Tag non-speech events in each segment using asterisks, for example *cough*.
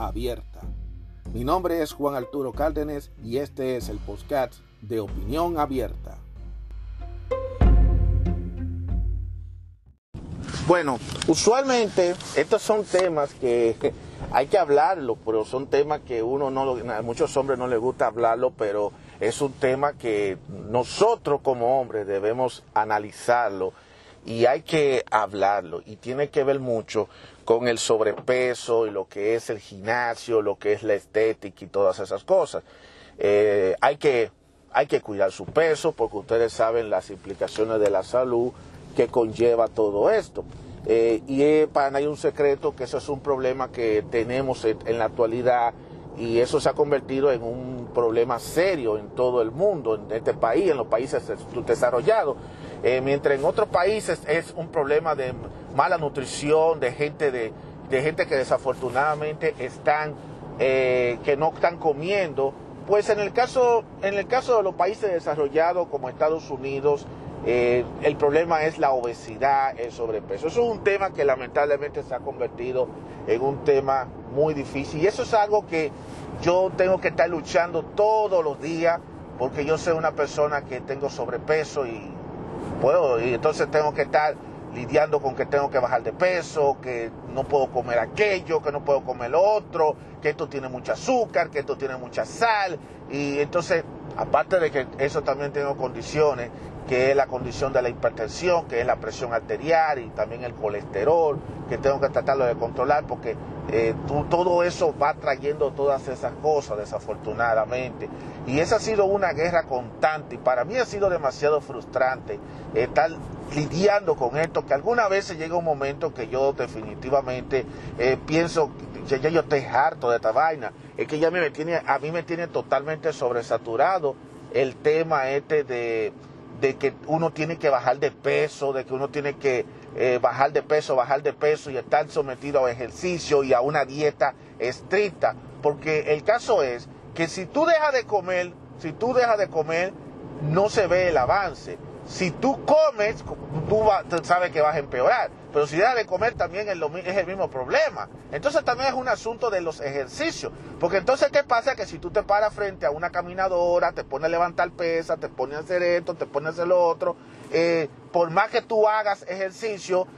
abierta. Mi nombre es Juan Arturo Cárdenas y este es el podcast de Opinión Abierta. Bueno, usualmente estos son temas que *laughs* hay que hablarlo, pero son temas que uno no, a muchos hombres no les gusta hablarlo, pero es un tema que nosotros como hombres debemos analizarlo y hay que hablarlo y tiene que ver mucho con el sobrepeso y lo que es el gimnasio, lo que es la estética y todas esas cosas. Eh, hay, que, hay que cuidar su peso porque ustedes saben las implicaciones de la salud que conlleva todo esto. Eh, y para nadie un secreto que eso es un problema que tenemos en, la actualidad y eso se ha convertido en un problema serio en todo el mundo, en este país, en los países desarrollados. Eh, mientras en otros países es un problema de mala nutrición, de gente, de, gente que desafortunadamente están, eh, que no están comiendo, pues en el caso, en el caso de los países desarrollados como Estados Unidos, eh, el problema es la obesidad, el sobrepeso. Eso es un tema que lamentablemente se ha convertido en un tema muy difícil y eso es algo que yo tengo que estar luchando todos los días porque yo soy una persona que tengo sobrepeso y puedo y entonces tengo que estar lidiando con que tengo que bajar de peso, que no puedo comer aquello, que no puedo comer lo otro, que esto tiene mucho azúcar, que esto tiene mucha sal y entonces aparte de que eso también tengo condiciones que es la condición de la hipertensión, que es la presión arterial y también el colesterol, que tengo que tratarlo de controlar porque eh, todo eso va trayendo todas esas cosas desafortunadamente. Y esa ha sido una guerra constante y para mí ha sido demasiado frustrante estar lidiando con esto, que algunas veces llega un momento que yo definitivamente eh, pienso ya, ya yo estoy harto de esta vaina, es que ya me tiene, a mí me tiene totalmente sobresaturado el tema este de de que uno tiene que bajar de peso, de que uno tiene que eh, bajar de peso, bajar de peso y estar sometido a ejercicio y a una dieta estricta. Porque el caso es que si tú dejas de comer, si tú dejas de comer, no se ve el avance. Si tú comes, tú, sabes que vas a empeorar. Pero si dejas de comer también es, el mismo problema. Entonces también es un asunto de los ejercicios. Porque entonces, ¿qué pasa? Que si tú te paras frente a una caminadora, te pones a levantar pesas, te pones a hacer esto, te pones a hacer lo otro, eh, por más que tú hagas ejercicio,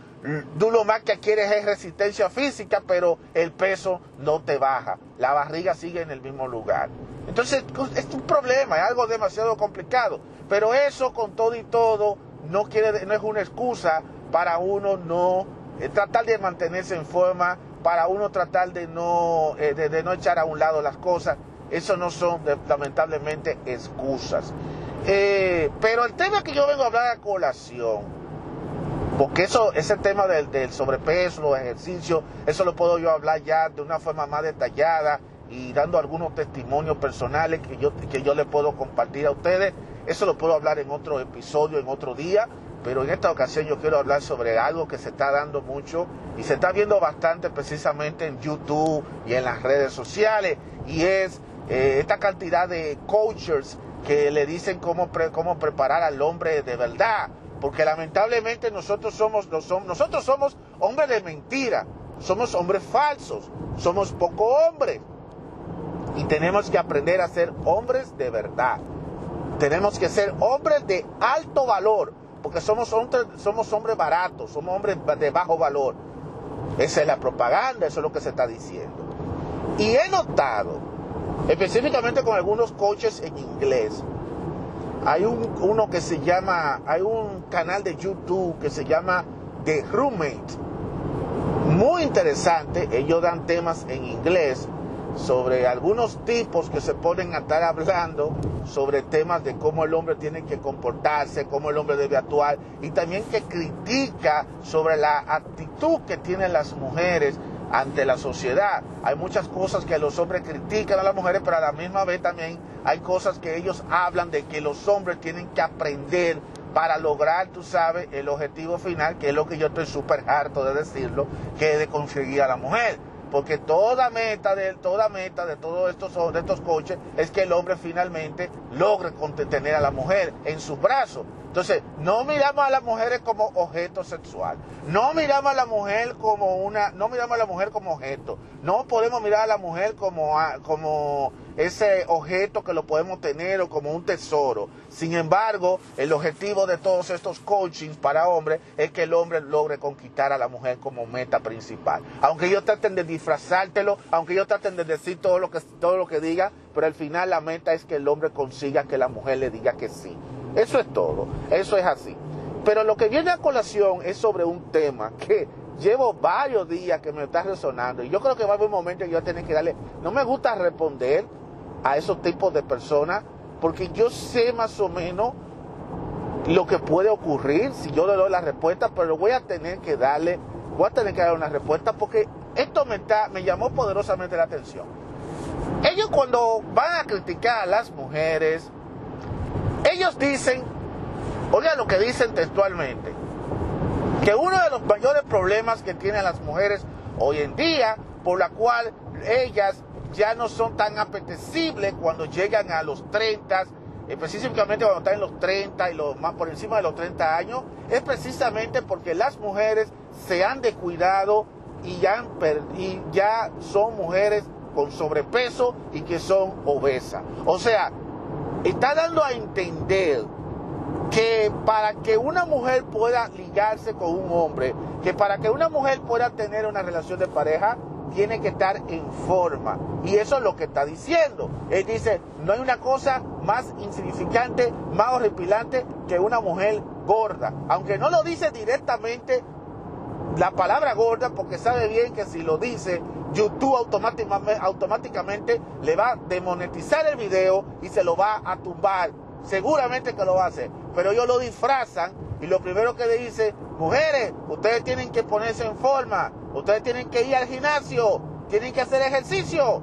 tú lo más que quieres es resistencia física, pero el peso no te baja. La barriga sigue en el mismo lugar. Entonces, es un problema, es algo demasiado complicado. Pero eso con todo y todo no, quiere, no es una excusa para uno no eh, tratar de mantenerse en forma, para uno tratar de no, eh, de, no echar a un lado las cosas. Eso no son lamentablemente excusas. Eh, pero el tema que yo vengo a hablar a colación, porque eso, ese tema del, del sobrepeso, los ejercicios, eso lo puedo yo hablar ya de una forma más detallada y dando algunos testimonios personales que yo, que yo le puedo compartir a ustedes. Eso lo puedo hablar en otro episodio, en otro día, pero en esta ocasión yo quiero hablar sobre algo que se está dando mucho y se está viendo bastante precisamente en YouTube y en las redes sociales y es eh, esta cantidad de coaches que le dicen cómo, cómo preparar al hombre de verdad, porque lamentablemente nosotros somos, nosotros somos hombres de mentira, somos hombres falsos, somos poco hombres. Y tenemos que aprender a ser hombres de verdad. Tenemos que ser hombres de alto valor, porque somos, somos hombres baratos, somos hombres de bajo valor. Esa es la propaganda, eso es lo que se está diciendo. Y he notado, específicamente con algunos coaches en inglés, hay un, uno que se llama, hay un canal de YouTube que se llama The Roommate. Muy interesante, ellos dan temas en inglés sobre algunos tipos que se ponen a estar hablando sobre temas de cómo el hombre tiene que comportarse, cómo el hombre debe actuar y también que critica sobre la actitud que tienen las mujeres ante la sociedad. Hay muchas cosas que los hombres critican a las mujeres, pero a la misma vez también hay cosas que ellos hablan de que los hombres tienen que aprender para lograr, tú sabes, el objetivo final, que es lo que yo estoy súper harto de decirlo, que es de conseguir a la mujer. Porque toda meta de toda meta de todos estos de estos coches es que el hombre finalmente logre tener a la mujer en sus brazos. Entonces, no miramos a las mujeres como objeto sexual. No miramos a la mujer como una, no miramos a la mujer como objeto. No podemos mirar a la mujer como, como ese objeto que lo podemos tener o como un tesoro. Sin embargo, el objetivo de todos estos coachings para hombres es que el hombre logre conquistar a la mujer como meta principal. Aunque ellos traten de disfrazártelo, aunque ellos traten de decir todo lo que, todo lo que diga, pero al final la meta es que el hombre consiga que la mujer le diga que sí. Eso es todo, eso es así. Pero lo que viene a colación es sobre un tema que llevo varios días que me está resonando y yo creo que va a haber un momento que yo tener que darle, no me gusta responder a esos tipos de personas porque yo sé más o menos lo que puede ocurrir si yo le doy la respuesta, pero voy a tener que darle, voy a tener que darle una respuesta porque esto me, está, me llamó poderosamente la atención. Ellos cuando van a criticar a las mujeres, ellos dicen, oiga lo que dicen textualmente, que uno de los mayores problemas que tienen las mujeres hoy en día, por la cual ellas ya no son tan apetecibles cuando llegan a los 30, específicamente cuando están en los 30 y los más por encima de los 30 años, es precisamente porque las mujeres se han descuidado y ya, y ya son mujeres con sobrepeso y que son obesas. O sea, está dando a entender que para que una mujer pueda ligarse con un hombre, que para que una mujer pueda tener una relación de pareja, tiene que estar en forma. Y eso es lo que está diciendo. Él dice, no hay una cosa más insignificante, más horripilante que una mujer gorda. Aunque no lo dice directamente la palabra gorda, porque sabe bien que si lo dice, YouTube automáticamente, automáticamente le va a demonetizar el video y se lo va a tumbar. Seguramente que lo va a hacer. Pero ellos lo disfrazan y lo primero que le dice, mujeres, ustedes tienen que ponerse en forma, ustedes tienen que ir al gimnasio, tienen que hacer ejercicio.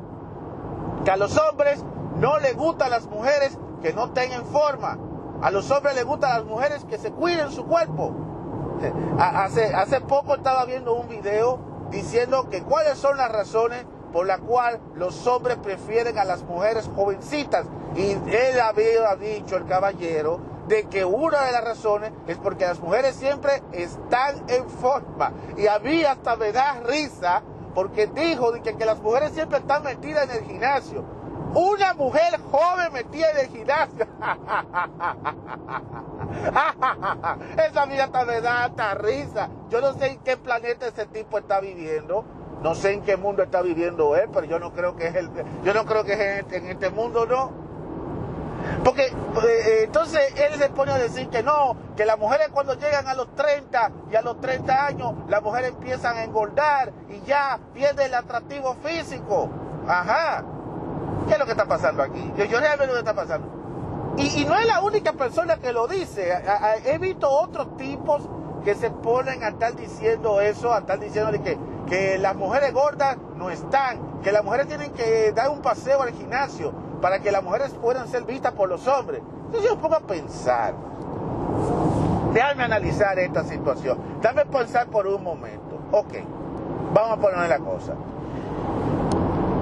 Que a los hombres no les gustan las mujeres que no tengan forma. A los hombres les gustan las mujeres que se cuiden su cuerpo. *laughs* Hace, hace poco estaba viendo un video diciendo que cuáles son las razones por las cuales los hombres prefieren a las mujeres jovencitas. Y él había dicho, el caballero, de que una de las razones es porque las mujeres siempre están en forma. Y a mí hasta me da risa porque dijo de que, las mujeres siempre están metidas en el gimnasio. Una mujer joven metida en el gimnasio. *laughs* Esa mía hasta me da hasta risa. Yo no sé en qué planeta ese tipo está viviendo. No sé en qué mundo está viviendo él, pero yo no creo que es el, yo no creo que es en este, este mundo, no. Porque eh, eh, entonces él se pone a decir que no, que las mujeres cuando llegan a los 30 y a los 30 años, las mujeres empiezan a engordar y ya pierde el atractivo físico. Ajá. ¿Qué es lo que está pasando aquí? Yo, yo realmente lo que está pasando. Y, no es la única persona que lo dice. He visto otros tipos que se ponen a estar diciendo eso, a estar diciendo que, que las mujeres gordas no están, que las mujeres tienen que dar un paseo al gimnasio para que las mujeres puedan ser vistas por los hombres. Entonces yo pongo a pensar, déjame analizar esta situación, déjame pensar por un momento. Ok, vamos a poner la cosa.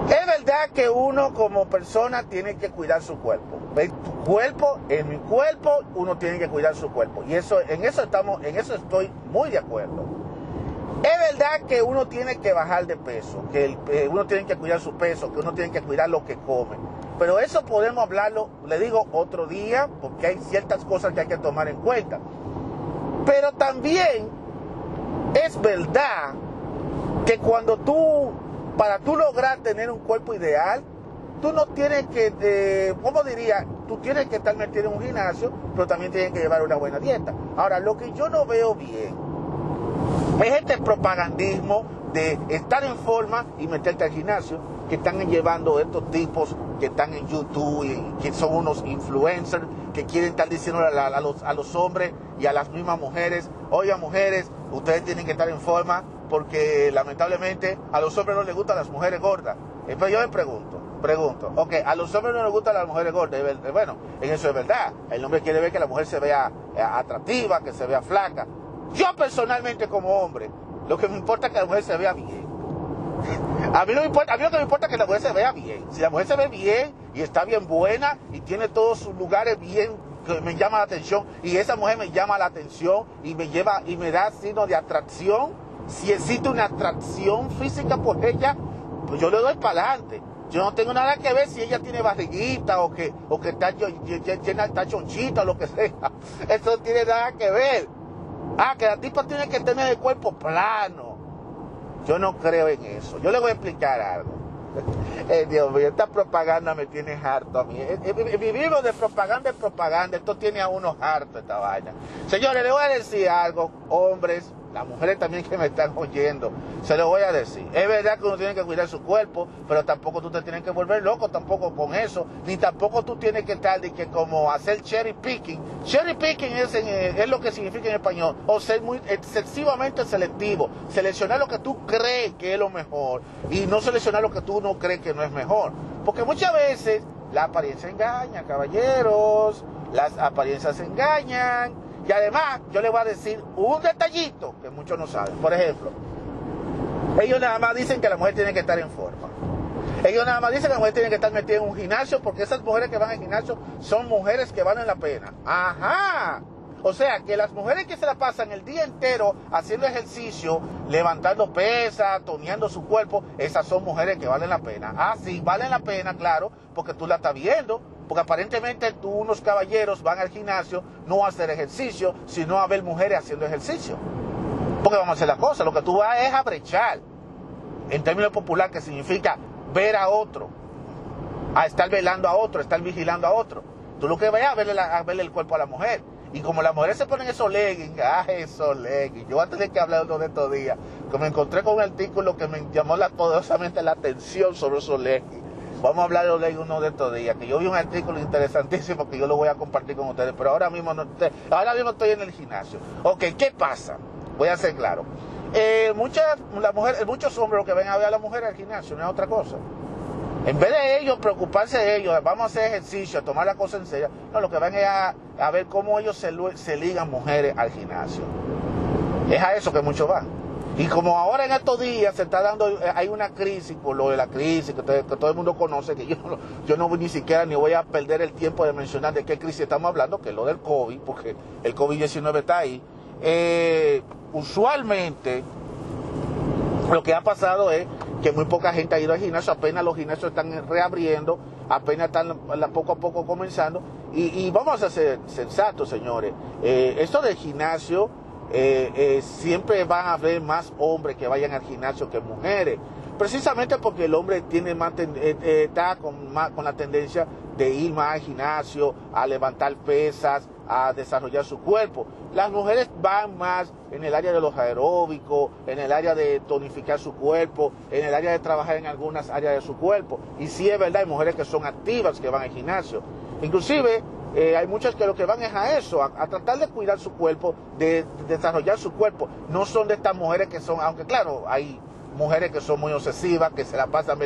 Es verdad que uno como persona tiene que cuidar su cuerpo. En cuerpo, en mi cuerpo, uno tiene que cuidar su cuerpo. Y eso, en eso estamos, en eso estoy muy de acuerdo. Es verdad que uno tiene que bajar de peso, que eh, uno tiene que cuidar su peso, que uno tiene que cuidar lo que come. Pero eso podemos hablarlo, le digo, otro día, porque hay ciertas cosas que hay que tomar en cuenta. Pero también es verdad que cuando tú para tú lograr tener un cuerpo ideal, tú no tienes que, eh, ¿cómo diría? Tú tienes que estar metido en un gimnasio, pero también tienes que llevar una buena dieta. Ahora, lo que yo no veo bien es este propagandismo de estar en forma y meterte al gimnasio que están llevando estos tipos que están en YouTube y que son unos influencers que quieren estar diciendo a, los, a los hombres y a las mismas mujeres, oigan mujeres, ustedes tienen que estar en forma, porque lamentablemente a los hombres no les gustan las mujeres gordas. Entonces yo me pregunto, pregunto, ok, a los hombres no les gustan las mujeres gordas. Bueno, en eso es verdad. El hombre quiere ver que la mujer se vea eh, atractiva, que se vea flaca. Yo personalmente como hombre, lo que me importa es que la mujer se vea bien. A mí, me importa, lo que me importa es que la mujer se vea bien. Si la mujer se ve bien y está bien buena y tiene todos sus lugares bien que me llama la atención y esa mujer me llama la atención y me lleva y me da signo de atracción, si existe una atracción física por ella, pues yo le doy para adelante. Yo no tengo nada que ver si ella tiene barriguita o que, o que está, llena, está chonchita o lo que sea. *laughs* Eso no tiene nada que ver. Ah, que la tipa tiene que tener el cuerpo plano. Yo no creo en eso. Yo le voy a explicar algo. *laughs* Eh, Dios mío, esta propaganda me tiene harto a mí. Eh, eh, vivimos de propaganda en propaganda. Esto tiene a uno harto esta vaina. Señores, le voy a decir algo, hombres, las mujeres también que me están oyendo, se lo voy a decir. Es verdad que uno tiene que cuidar su cuerpo, pero tampoco tú te tienes que volver loco tampoco con eso, ni tampoco tú tienes que estar de que como hacer cherry picking. Cherry picking es, es lo que significa en español, o ser muy excesivamente selectivo, seleccionar lo que tú crees que es lo mejor y no seleccionar lo que tú no crees que no es mejor. Porque muchas veces la apariencia engaña, caballeros, las apariencias engañan y además, yo les voy a decir un detallito que muchos no saben. Por ejemplo, ellos nada más dicen que la mujer tiene que estar en forma. Ellos nada más dicen que la mujer tiene que estar metida en un gimnasio porque esas mujeres que van al gimnasio son mujeres que valen la pena. Ajá. O sea, que las mujeres que se la pasan el día entero haciendo ejercicio, levantando pesas, toneando su cuerpo, esas son mujeres que valen la pena. Ah, sí, valen la pena, claro, porque tú la estás viendo. Porque aparentemente tú, unos caballeros van al gimnasio no a hacer ejercicio, sino a ver mujeres haciendo ejercicio. Porque vamos a hacer la cosa, lo que tú vas es a brechar, en términos popular, que significa ver a otro, a estar velando a otro, a estar vigilando a otro. Tú lo que vas a verle, a verle el cuerpo a la mujer. Y como las mujeres se ponen esos leggings, ah, esos leggings, yo voy a tener que hablar de estos días, que me encontré con un artículo que me llamó la, poderosamente la atención sobre esos leggings. Vamos a hablar de uno de estos días, que yo vi un artículo interesantísimo que yo lo voy a compartir con ustedes, pero ahora mismo no, ahora mismo estoy en el gimnasio. Ok, ¿qué pasa? Voy a ser claro. Eh, muchas, la mujer, muchos hombres que ven a ver a la mujer al gimnasio no es otra cosa. En vez de ellos preocuparse de ellos, vamos a hacer ejercicio, a tomar la cosa en serio, no, lo que van es a, a ver cómo ellos se, se ligan mujeres al gimnasio. Es a eso que muchos van. Y como ahora en estos días se está dando, eh, hay una crisis, por lo de la crisis que, todo el mundo conoce, que yo, yo no ni siquiera ni voy a perder el tiempo de mencionar de qué crisis estamos hablando, que es lo del COVID, porque el COVID-19 está ahí. Eh, usualmente lo que ha pasado es que muy poca gente ha ido al gimnasio, apenas los gimnasios están reabriendo, apenas están poco a poco comenzando. Y, vamos a ser sensatos, señores. Eh, esto del gimnasio eh, eh, siempre van a haber más hombres que vayan al gimnasio que mujeres. Precisamente porque el hombre tiene más eh, está con, con la tendencia de ir más al gimnasio, a levantar pesas, a desarrollar su cuerpo. Las mujeres van más en el área de los aeróbicos, en el área de tonificar su cuerpo, en el área de trabajar en algunas áreas de su cuerpo. Y sí es verdad, hay mujeres que son activas, que van al gimnasio. Inclusive eh, hay muchas que lo que van es a eso, a, tratar de cuidar su cuerpo, de, desarrollar su cuerpo. No son de estas mujeres que son, aunque claro, hay mujeres que son muy obsesivas, que se la pasan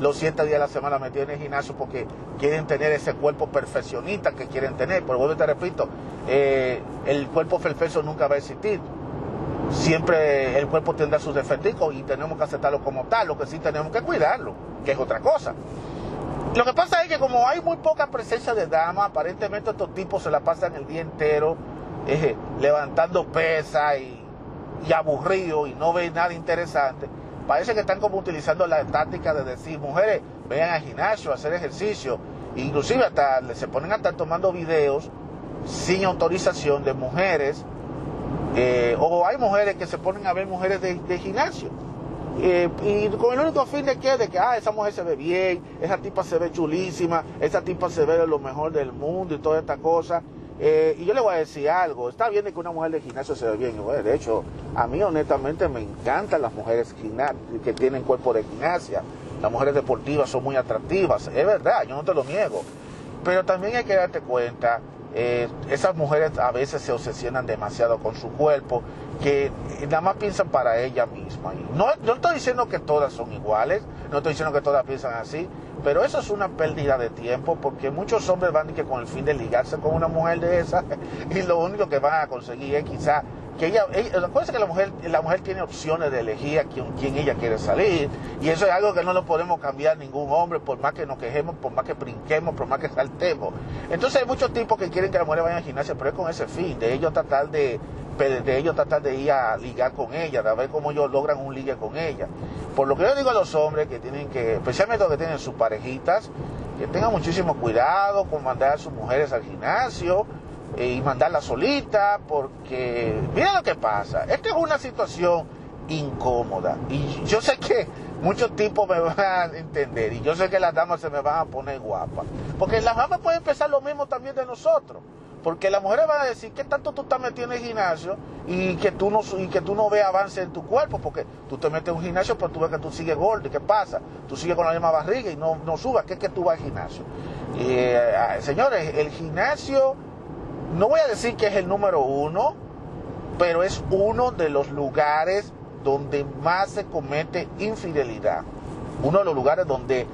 los siete días de la semana metidas en el gimnasio porque quieren tener ese cuerpo perfeccionista que quieren tener. Pero vuelvo te repito, eh, el cuerpo perfecto nunca va a existir. Siempre el cuerpo tendrá sus defectos y tenemos que aceptarlo como tal. Lo que sí tenemos que cuidarlo, que es otra cosa. Lo que pasa es que como hay muy poca presencia de damas, aparentemente estos tipos se la pasan el día entero eh, levantando pesas y, y aburridos y no ven nada interesante. Parece que están como utilizando la táctica de decir, mujeres, vayan al gimnasio a hacer ejercicio. Inclusive hasta se ponen a estar tomando videos sin autorización de mujeres. Eh, o hay mujeres que se ponen a ver mujeres de gimnasio eh, y con el único fin de que, de que, ah, esa mujer se ve bien, esa tipa se ve chulísima, esa tipa se ve lo mejor del mundo y toda esta cosa. Eh, y yo le voy a decir algo, está bien de que una mujer de gimnasio se ve bien, de hecho, a mí honestamente me encantan las mujeres que tienen cuerpo de gimnasia, las mujeres deportivas son muy atractivas, es verdad, yo no te lo niego, pero también hay que darte cuenta eh, esas mujeres a veces se obsesionan demasiado con su cuerpo, que nada más piensan para ella misma. no, no estoy diciendo que todas son iguales, no estoy diciendo que todas piensan así, pero eso es una pérdida de tiempo porque muchos hombres van que con el fin de ligarse con una mujer de esa *laughs* y lo único que van a conseguir es quizá que ella, ella acuérdense que la mujer, la mujer tiene opciones de elegir a quién, quién, ella quiere salir y eso es algo que no lo podemos cambiar ningún hombre por más que nos quejemos, por más que brinquemos, por más que saltemos. Entonces hay muchos tipos que quieren que la mujer vaya al gimnasio, pero es con ese fin, de ellos tratar de, de ellos tratar de ir a ligar con ella, de ver cómo ellos logran un ligue con ella. Por lo que yo digo a los hombres que tienen que, especialmente los que tienen sus parejitas, que tengan muchísimo cuidado con mandar a sus mujeres al gimnasio y mandarla solita, porque mira lo que pasa, esta es una situación incómoda y yo sé que muchos tipos me van a entender y yo sé que las damas se me van a poner guapas, porque las damas pueden pensar lo mismo también de nosotros. Porque las mujeres van a decir que tanto tú estás metido en el gimnasio y que tú no y que tú no ves avance en tu cuerpo, porque tú te metes en un gimnasio, pero tú ves que tú sigues gordo. ¿Y qué pasa? Tú sigues con la misma barriga y no, no subas. ¿Qué es que tú vas al gimnasio? Eh, ah, señores, el gimnasio, no voy a decir que es el número uno, pero es uno de los lugares donde más se comete infidelidad. Uno de los lugares donde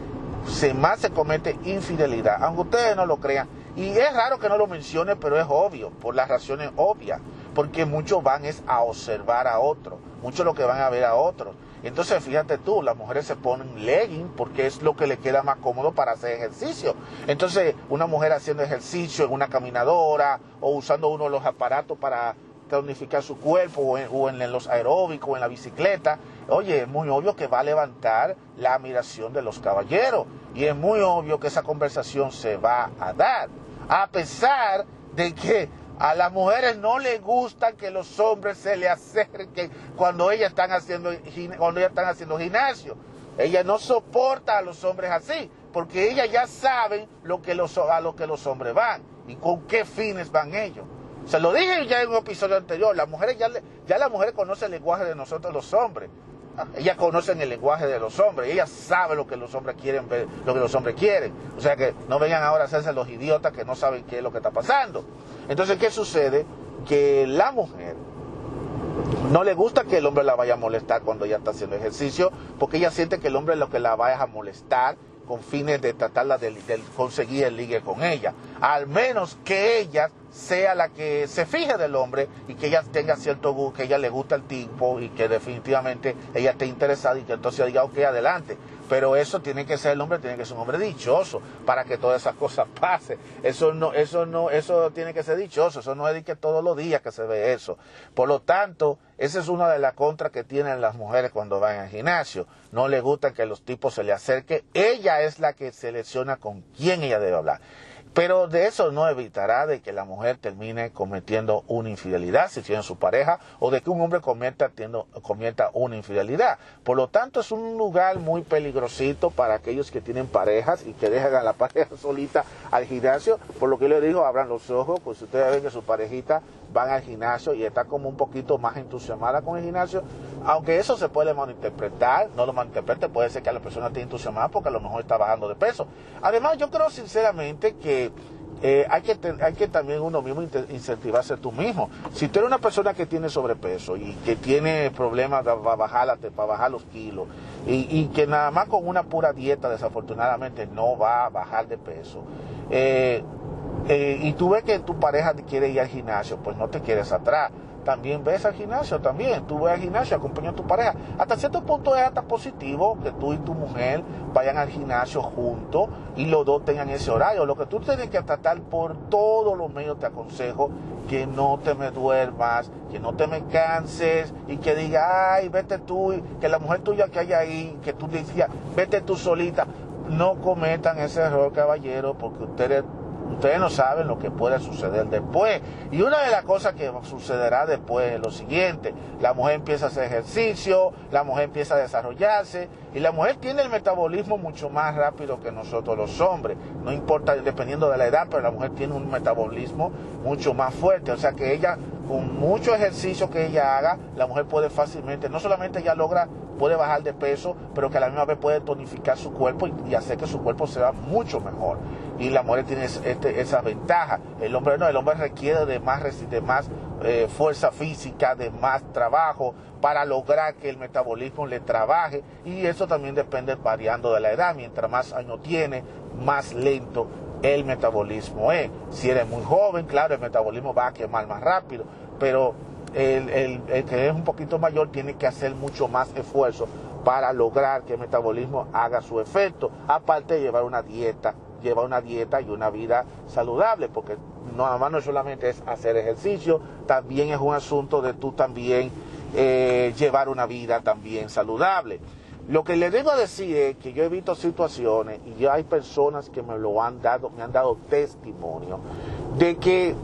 se más se comete infidelidad. Aunque ustedes no lo crean, y es raro que no lo mencione, pero es obvio, por las razones obvias, porque muchos van es a observar a otros, muchos lo que van a ver a otros. Entonces, fíjate tú, las mujeres se ponen legging porque es lo que le queda más cómodo para hacer ejercicio. Entonces, una mujer haciendo ejercicio en una caminadora o usando uno de los aparatos para tonificar su cuerpo o en, o en, los aeróbicos o en la bicicleta, oye, es muy obvio que va a levantar la admiración de los caballeros y es muy obvio que esa conversación se va a dar a pesar de que a las mujeres no les gusta que los hombres se le acerquen cuando ellas están haciendo, cuando ellas están haciendo gimnasio. Ella no soporta a los hombres así, porque ellas ya saben lo que a lo que los hombres van y con qué fines van ellos. Se lo dije ya en un episodio anterior, las mujeres ya, ya las mujeres conocen el lenguaje de nosotros los hombres. Ellas conocen el lenguaje de los hombres, ellas saben lo que los hombres quieren ver, lo que los hombres quieren. O sea que no vengan ahora a hacerse los idiotas que no saben qué es lo que está pasando. Entonces, ¿qué sucede? Que la mujer no le gusta que el hombre la vaya a molestar cuando ella está haciendo ejercicio, porque ella siente que el hombre es lo que la vaya a molestar con fines de tratarla de, conseguir el ligue con ella. Al menos que ella sea la que se fije del hombre y que ella tenga cierto gusto, que ella le gusta el tipo y que definitivamente ella esté interesada y que entonces diga, ok, adelante. Pero eso tiene que ser el hombre, tiene que ser un hombre dichoso para que todas esas cosas *laughs* pasen. Eso no, eso no, eso tiene que ser dichoso. Eso no es que todos los días que se ve eso. Por lo tanto, esa es una de las contras que tienen las mujeres cuando van al gimnasio. No le gusta que los tipos se le acerquen. Ella es la que selecciona con quién ella debe hablar. Pero de eso no evitará de que la mujer termine cometiendo una infidelidad si tiene su pareja o de que un hombre cometa, cometa una infidelidad. Por lo tanto, es un lugar muy peligrosito para aquellos que tienen parejas y que dejan a la *laughs* pareja solita al gimnasio. Por lo que le digo, abran los ojos, pues si ustedes ven que su parejita van al gimnasio y está como un poquito más entusiasmada con el gimnasio, aunque eso se puede malinterpretar, no lo malinterprete, puede ser que la persona esté entusiasmada porque a lo mejor está bajando de peso. Además, yo creo sinceramente que eh, hay, que hay que también uno mismo incentivarse tú mismo. Si tú eres una persona que tiene sobrepeso y que tiene problemas para bajar, para bajar los kilos y, y, que nada más con una pura dieta desafortunadamente no va a bajar de peso, eh, eh, y tú ves que tu pareja quiere ir al gimnasio, pues no te quieres atrás. También ves al gimnasio, también. Tú ves al gimnasio, acompaña a tu pareja. Hasta cierto punto es hasta positivo que tú y tu mujer vayan al gimnasio juntos y los dos tengan ese horario. Lo que tú tienes que tratar por todos los medios, te aconsejo que no te me duermas, que no te me canses y que diga, ay, vete tú, que la mujer tuya que hay ahí, que tú decías, vete tú solita. No cometan ese error, caballero, porque ustedes Ustedes no saben lo que puede suceder después. Y una de las cosas que sucederá después es lo siguiente. La mujer empieza a hacer ejercicio, la mujer empieza a desarrollarse y la mujer tiene el metabolismo mucho más rápido que nosotros los hombres. No importa dependiendo de la edad, pero la mujer tiene un metabolismo mucho más fuerte. O sea que ella con mucho ejercicio que ella haga, la mujer puede fácilmente, no solamente ya logra, puede bajar de peso, pero que a la misma vez puede tonificar su cuerpo y, hacer que su cuerpo sea mucho mejor. Y la mujer tiene este, esa ventaja. El hombre no, el hombre requiere de más, de más eh, fuerza física, de más trabajo para lograr que el metabolismo le trabaje y eso también depende variando de la edad. Mientras más años tiene, más lento el metabolismo es. Si eres muy joven, claro, el metabolismo va a quemar más rápido, pero el, que es un poquito mayor tiene que hacer mucho más esfuerzo para lograr que el metabolismo haga su efecto, aparte de llevar una dieta, llevar una dieta y una vida saludable, porque no, nada más no solamente es hacer ejercicio, también es un asunto de tú también eh, llevar una vida también saludable. Lo que le debo decir es que yo he visto situaciones y hay personas que me lo han dado, me han dado testimonio de que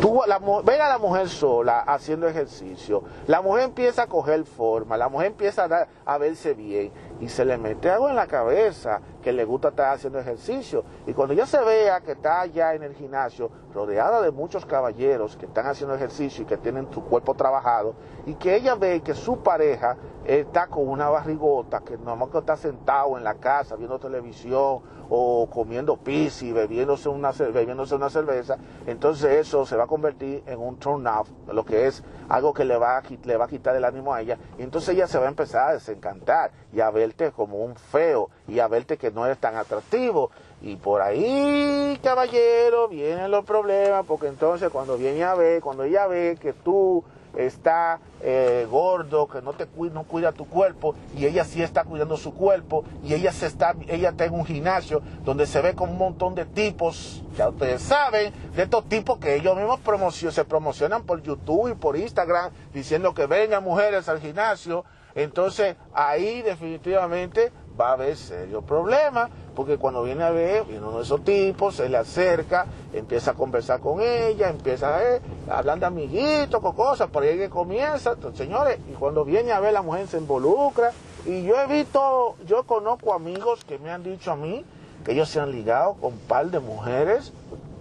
tú la, ven a la mujer sola haciendo ejercicio, la mujer empieza a coger forma, la mujer empieza a, a verse bien y se le mete algo en la cabeza que le gusta estar haciendo ejercicio. Y cuando ella se vea que está allá en el gimnasio, rodeada de muchos caballeros que están haciendo ejercicio y que tienen su cuerpo trabajado, y que ella ve que su pareja está con una barrigota, que más que está sentado en la casa viendo televisión o comiendo pizza y bebiéndose una, bebiéndose una cerveza, entonces eso se va a convertir en un turn off, lo que es algo que le va, a, le va a quitar el ánimo a ella, y entonces ella se va a empezar a desencantar y a verte como un feo y a verte que no eres tan atractivo. Y por ahí, caballero, vienen los problemas, porque entonces cuando viene a ver, cuando ella ve que tú está eh, gordo, que no te cuida, no cuida tu cuerpo, y ella sí está cuidando su cuerpo, y ella se está, ella está en un gimnasio donde se ve con un montón de tipos, ya ustedes saben, de estos tipos que ellos mismos se promocionan por YouTube y por Instagram, diciendo que vengan mujeres al gimnasio, entonces ahí definitivamente va a haber serios problemas, porque cuando viene a ver, viene uno de esos tipos, se le acerca, empieza a conversar con ella, empieza a eh, hablar de amiguitos, con cosas, por ahí que comienza, señores, y cuando viene a ver la mujer se involucra, y yo he visto, yo conozco amigos que me han dicho a mí que ellos se han ligado con un par de mujeres,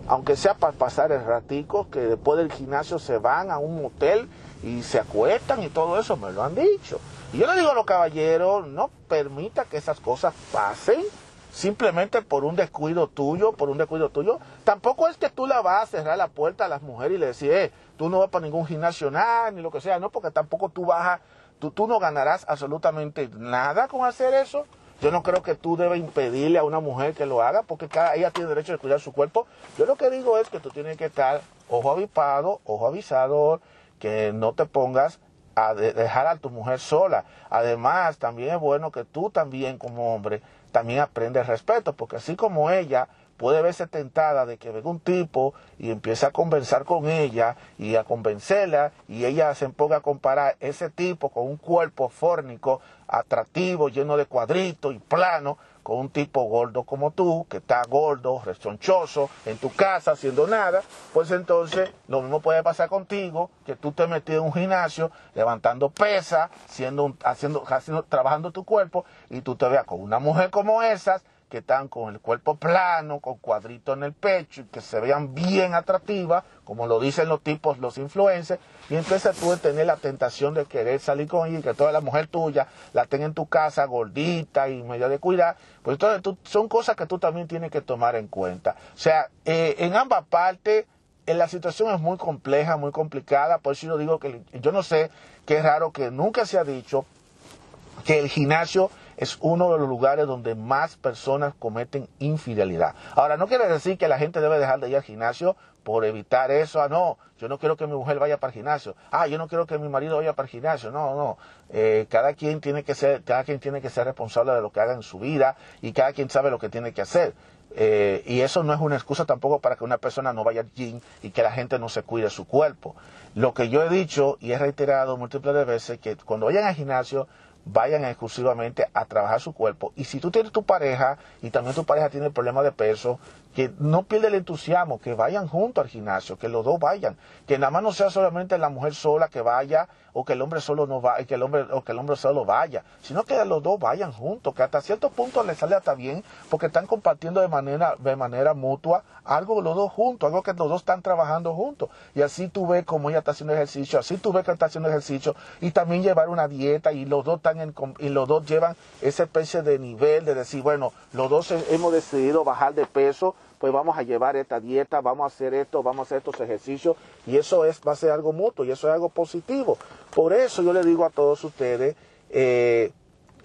aunque sea para pasar el ratico, que después del gimnasio se van a un motel y se acuestan y todo eso, me lo han dicho. Y yo le digo a los caballeros, no permita que esas cosas pasen simplemente por un descuido tuyo, por un descuido tuyo. Tampoco es que tú la vas a cerrar la puerta a las mujeres y le decir, eh, tú no vas para ningún gimnasio, nada, ni lo que sea, no, porque tampoco tú vas tú, tú no ganarás absolutamente nada con hacer eso. Yo no creo que tú debes impedirle a una mujer que lo haga, porque cada, ella tiene derecho de cuidar su cuerpo. Yo lo que digo es que tú tienes que estar ojo avipado, ojo avisador, que no te pongas a dejar a tu mujer sola. Además, también es bueno que tú también como hombre también aprendes respeto, porque así como ella puede verse tentada de que venga un tipo y empiece a conversar con ella y a convencerla y ella se ponga a comparar ese tipo con un cuerpo fórnico atractivo, lleno de cuadritos y plano, con un tipo gordo como tú, que está gordo, rechonchoso, en tu casa haciendo nada, pues entonces lo mismo puede pasar contigo, que tú te metes en un gimnasio levantando pesas, haciendo, haciendo, trabajando tu cuerpo, y tú te veas con una mujer como esas, que están con el cuerpo plano, con cuadritos en el pecho y que se vean bien atractivas, como lo dicen los tipos, los influencers, y entonces tú tener la tentación de querer salir con ella y que toda la mujer tuya la tenga en tu casa gordita y medio de cuidar, pues entonces son cosas que tú también tienes que tomar en cuenta. O sea, eh, en ambas partes eh, la situación es muy compleja, muy complicada, por eso yo digo que yo no sé, qué es raro que nunca se ha dicho que el gimnasio es uno de los lugares donde más personas cometen infidelidad. Ahora, no quiere decir que la gente debe dejar de ir al gimnasio por evitar eso. Ah, no, yo no quiero que mi mujer vaya para el gimnasio. Ah, yo no quiero que mi marido vaya para el gimnasio. No, no. Eh, cada quien tiene que ser, cada quien tiene que ser responsable de lo que haga en su vida y cada quien sabe lo que tiene que hacer. Eh, y eso no es una excusa tampoco para que una persona no vaya al gym y que la gente no se cuide su cuerpo. Lo que yo he dicho y he reiterado múltiples veces que cuando vayan al gimnasio vayan exclusivamente a trabajar su cuerpo. Y si tú tienes tu pareja y también tu pareja tiene problemas de peso, que no pierda el entusiasmo, que vayan juntos al gimnasio, que los dos vayan, que nada más no sea solamente la mujer sola que vaya o que el hombre solo no va, que el hombre o que el hombre solo vaya, sino que los dos vayan juntos, que hasta cierto punto les sale hasta bien porque están compartiendo de manera de manera mutua algo los dos juntos, algo que los dos están trabajando juntos. Y así tú ves cómo ella está haciendo ejercicio, así tú ves que está haciendo ejercicio y también llevar una dieta y los dos están en, y los dos llevan esa especie de nivel de decir, bueno, los dos hemos decidido bajar de peso pues vamos a llevar esta dieta, vamos a hacer esto, vamos a hacer estos ejercicios y eso es, va a ser algo mutuo y eso es algo positivo. Por eso yo le digo a todos ustedes eh,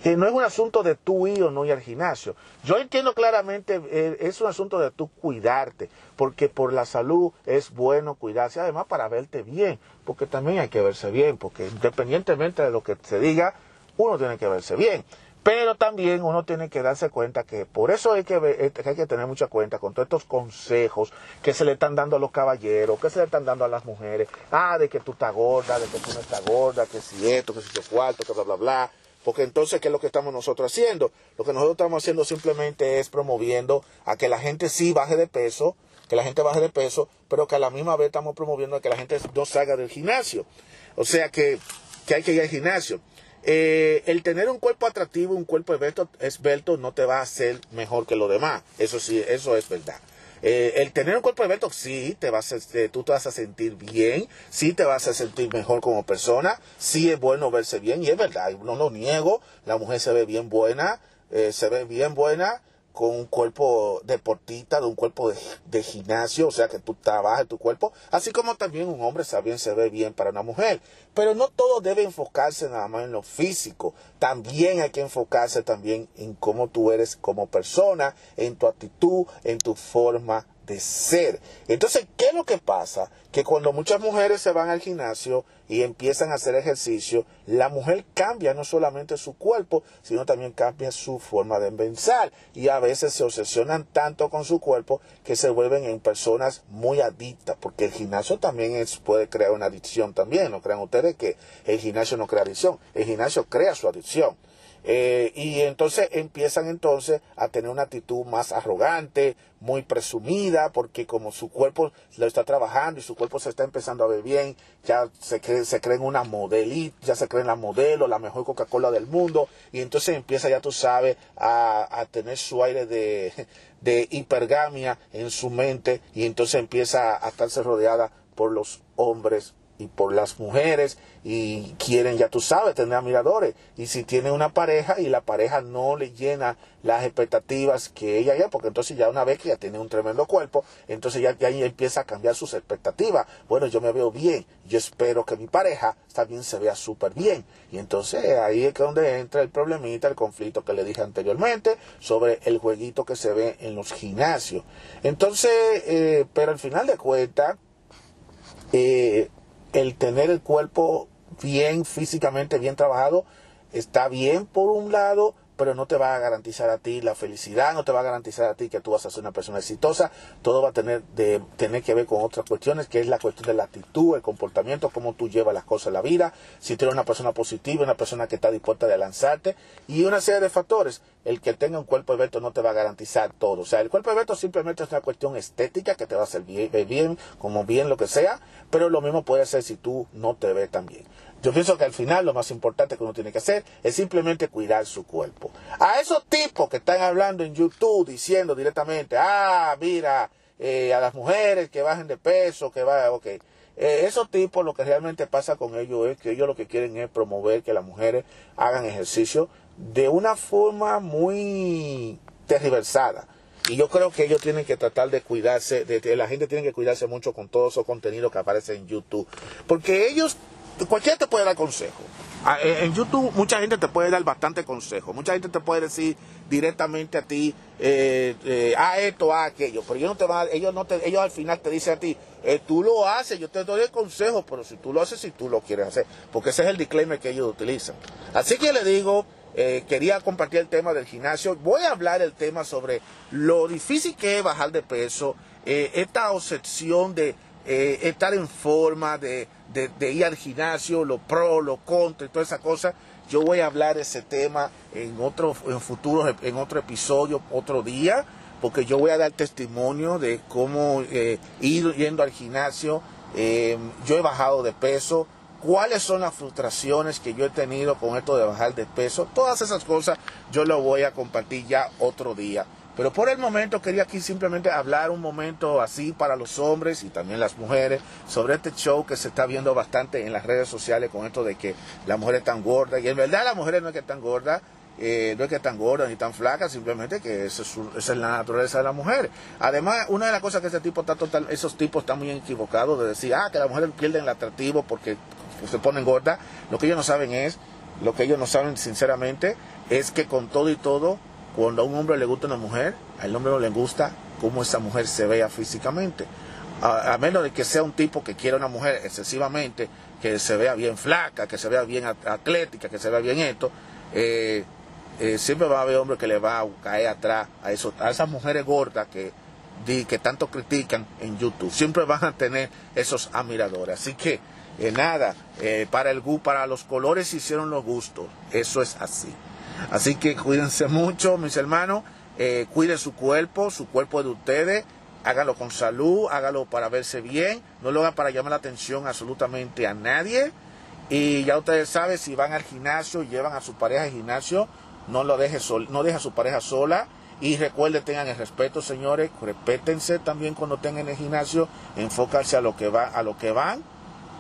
que no es un asunto de tú ir o no ir al gimnasio. Yo entiendo claramente, eh, es un asunto de tú cuidarte, porque por la salud es bueno cuidarse, además para verte bien, porque también hay que verse bien, porque independientemente de lo que se diga, uno tiene que verse bien. Pero también uno tiene que darse cuenta que por eso hay que, eh, hay que tener mucha cuenta con todos estos consejos que se le están dando a los caballeros, que se le están dando a las mujeres. Ah, de que tú estás gorda, de que tú no estás gorda, que si esto, que si yo cuarto, que bla, bla, bla. Porque entonces, ¿qué es lo que estamos nosotros haciendo? Lo que nosotros estamos haciendo simplemente es promoviendo a que la gente sí baje de peso, que la gente baje de peso, pero que a la misma vez estamos promoviendo a que la gente no salga del gimnasio. O sea que, que hay que ir al gimnasio. Eh, el tener un cuerpo atractivo, un cuerpo esbelto, no te va a hacer mejor que lo demás. Eso sí, eso es verdad. Eh, el tener un cuerpo esbelto, sí, te vas a, este, tú te vas a sentir bien, sí te vas a sentir mejor como persona, sí es bueno verse bien, y es verdad, no lo niego, la mujer se ve bien buena, eh, se ve bien buena, con un cuerpo deportista, de un cuerpo de, gimnasio, o sea que tú trabajas tu cuerpo, así como también un hombre también se ve bien para una mujer. Pero no todo debe enfocarse nada más en lo físico, también hay que enfocarse también en cómo tú eres como persona, en tu actitud, en tu forma de ser. Entonces, ¿qué es lo que pasa? Que cuando muchas mujeres se van al gimnasio y empiezan a hacer ejercicio, la mujer cambia no solamente su cuerpo, sino también cambia su forma de pensar. Y a veces se obsesionan tanto con su cuerpo que se vuelven en personas muy adictas, porque el gimnasio también es, puede crear una adicción también. No crean ustedes que el gimnasio no crea adicción, el gimnasio crea su adicción. Eh, y entonces empiezan entonces a tener una actitud más arrogante, muy presumida, porque como su cuerpo lo está trabajando y su cuerpo se está empezando a ver bien, ya se, cree, se creen una modelita, ya se creen la modelo, la mejor Coca-Cola del mundo, y entonces empieza ya tú sabes a, a tener su aire de, de hipergamia en su mente, y entonces empieza a estarse rodeada por los hombres y por las mujeres y quieren, ya tú sabes, tener admiradores. Y si tiene una pareja y la pareja no le llena las expectativas que ella ya, porque entonces ya una vez que ya tiene un tremendo cuerpo, entonces ya, ya empieza a cambiar sus expectativas. Bueno, yo me veo bien, yo espero que mi pareja también se vea súper bien. Y entonces ahí es donde entra el problemita, el conflicto que le dije anteriormente sobre el jueguito que se ve en los gimnasios. Entonces, eh, pero al final de cuentas, eh, el tener el cuerpo bien físicamente, bien trabajado, está bien por un lado, pero no te va a garantizar a ti la felicidad, no te va a garantizar a ti que tú vas a ser una persona exitosa, todo va a tener, de, tener que ver con otras cuestiones, que es la cuestión de la actitud, el comportamiento, cómo tú llevas las cosas en la vida, si tú eres una persona positiva, una persona que está dispuesta a lanzarte, y una serie de factores. El que tenga un cuerpo esbelto no te va a garantizar todo. O sea, el cuerpo esbelto simplemente es una cuestión estética que te va a hacer bien, bien, como bien lo que sea, pero lo mismo puede ser si tú no te ves tan bien. Yo pienso que al final lo más importante que uno tiene que hacer es simplemente cuidar su cuerpo. A esos tipos que están hablando en YouTube diciendo directamente, ah, mira, eh, a las mujeres que bajen de peso, que vayan, ok. Eh, esos tipos lo que realmente pasa con ellos es que ellos lo que quieren es promover que las mujeres hagan ejercicio de una forma muy tergiversada. Y yo creo que ellos tienen que tratar de cuidarse, de, la gente tiene que cuidarse mucho con todo esos contenidos que aparecen en YouTube. Porque ellos cualquiera te puede dar consejo. Ah, eh, en YouTube mucha gente te puede dar bastante consejo. Mucha gente te puede decir directamente a ti, eh, eh, a esto, a aquello. Pero ellos, no te van, ellos, no te, ellos al final te dicen a ti, tú lo haces, yo te doy el consejo, pero si tú lo haces, si tú lo quieres hacer. Porque ese es el disclaimer que ellos utilizan. Así que le digo, quería compartir el tema del gimnasio. Voy a hablar el tema sobre lo difícil que es bajar de peso, esta obsesión de estar en forma, de de, ir al gimnasio, lo pro, lo contra y toda esa cosa. Yo voy a hablar ese tema en otro, en futuro, en otro episodio, otro día, porque yo voy a dar testimonio de cómo eh, ir yendo al gimnasio. Eh, yo he bajado de peso, cuáles son las frustraciones que yo he tenido con esto de bajar de peso. Todas esas cosas yo lo voy a compartir ya otro día. Pero por el momento quería aquí simplemente hablar un momento así para los hombres y también las mujeres sobre este show que se está viendo bastante en las redes sociales con esto de que la mujer es tan gorda. Y en verdad la mujer no es que es tan gorda, eh, no es que es tan gorda ni tan flaca, simplemente que esa es, la naturaleza de la mujer. Además, una de las cosas que ese tipo está total, esos tipos están muy equivocados de decir, ah, que las mujeres pierden el atractivo porque se ponen gordas. Lo que ellos no saben es, lo que ellos no saben sinceramente, es que con todo y todo, cuando a un hombre le gusta una mujer, al hombre no le gusta cómo esa mujer se vea físicamente. A, menos de que sea un tipo que quiera una mujer excesivamente, que se vea bien flaca, que se vea bien atlética, que se vea bien esto, eh, eh, siempre va a haber hombres que le va a caer atrás a, eso, a esas mujeres gordas que, que tanto critican en YouTube. Siempre van a tener esos admiradores. Así que eh, nada, para el para los colores hicieron los gustos. Eso es así. Así que cuídense mucho, mis hermanos. Eh, cuiden su cuerpo, su cuerpo de ustedes. Hágalo con salud, hágalo para verse bien. No lo hagan para llamar la atención absolutamente a nadie. Y ya ustedes saben, si van al gimnasio, llevan a su pareja al gimnasio, no lo deje sol, no deje a su pareja sola. Y recuerden, tengan el respeto, señores. Respétense también cuando tengan el gimnasio. Enfóquense a lo que va, a lo que van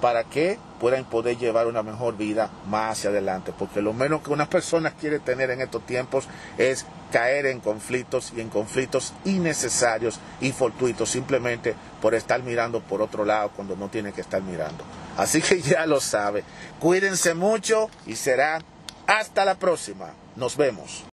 para que puedan poder llevar una mejor vida más hacia adelante. Porque lo menos que una persona quiere tener en estos tiempos es caer en conflictos y en conflictos innecesarios y fortuitos simplemente por estar mirando por otro lado cuando no tiene que estar mirando. Así que *laughs* ya lo sabe. Cuídense mucho y será hasta la próxima. Nos vemos.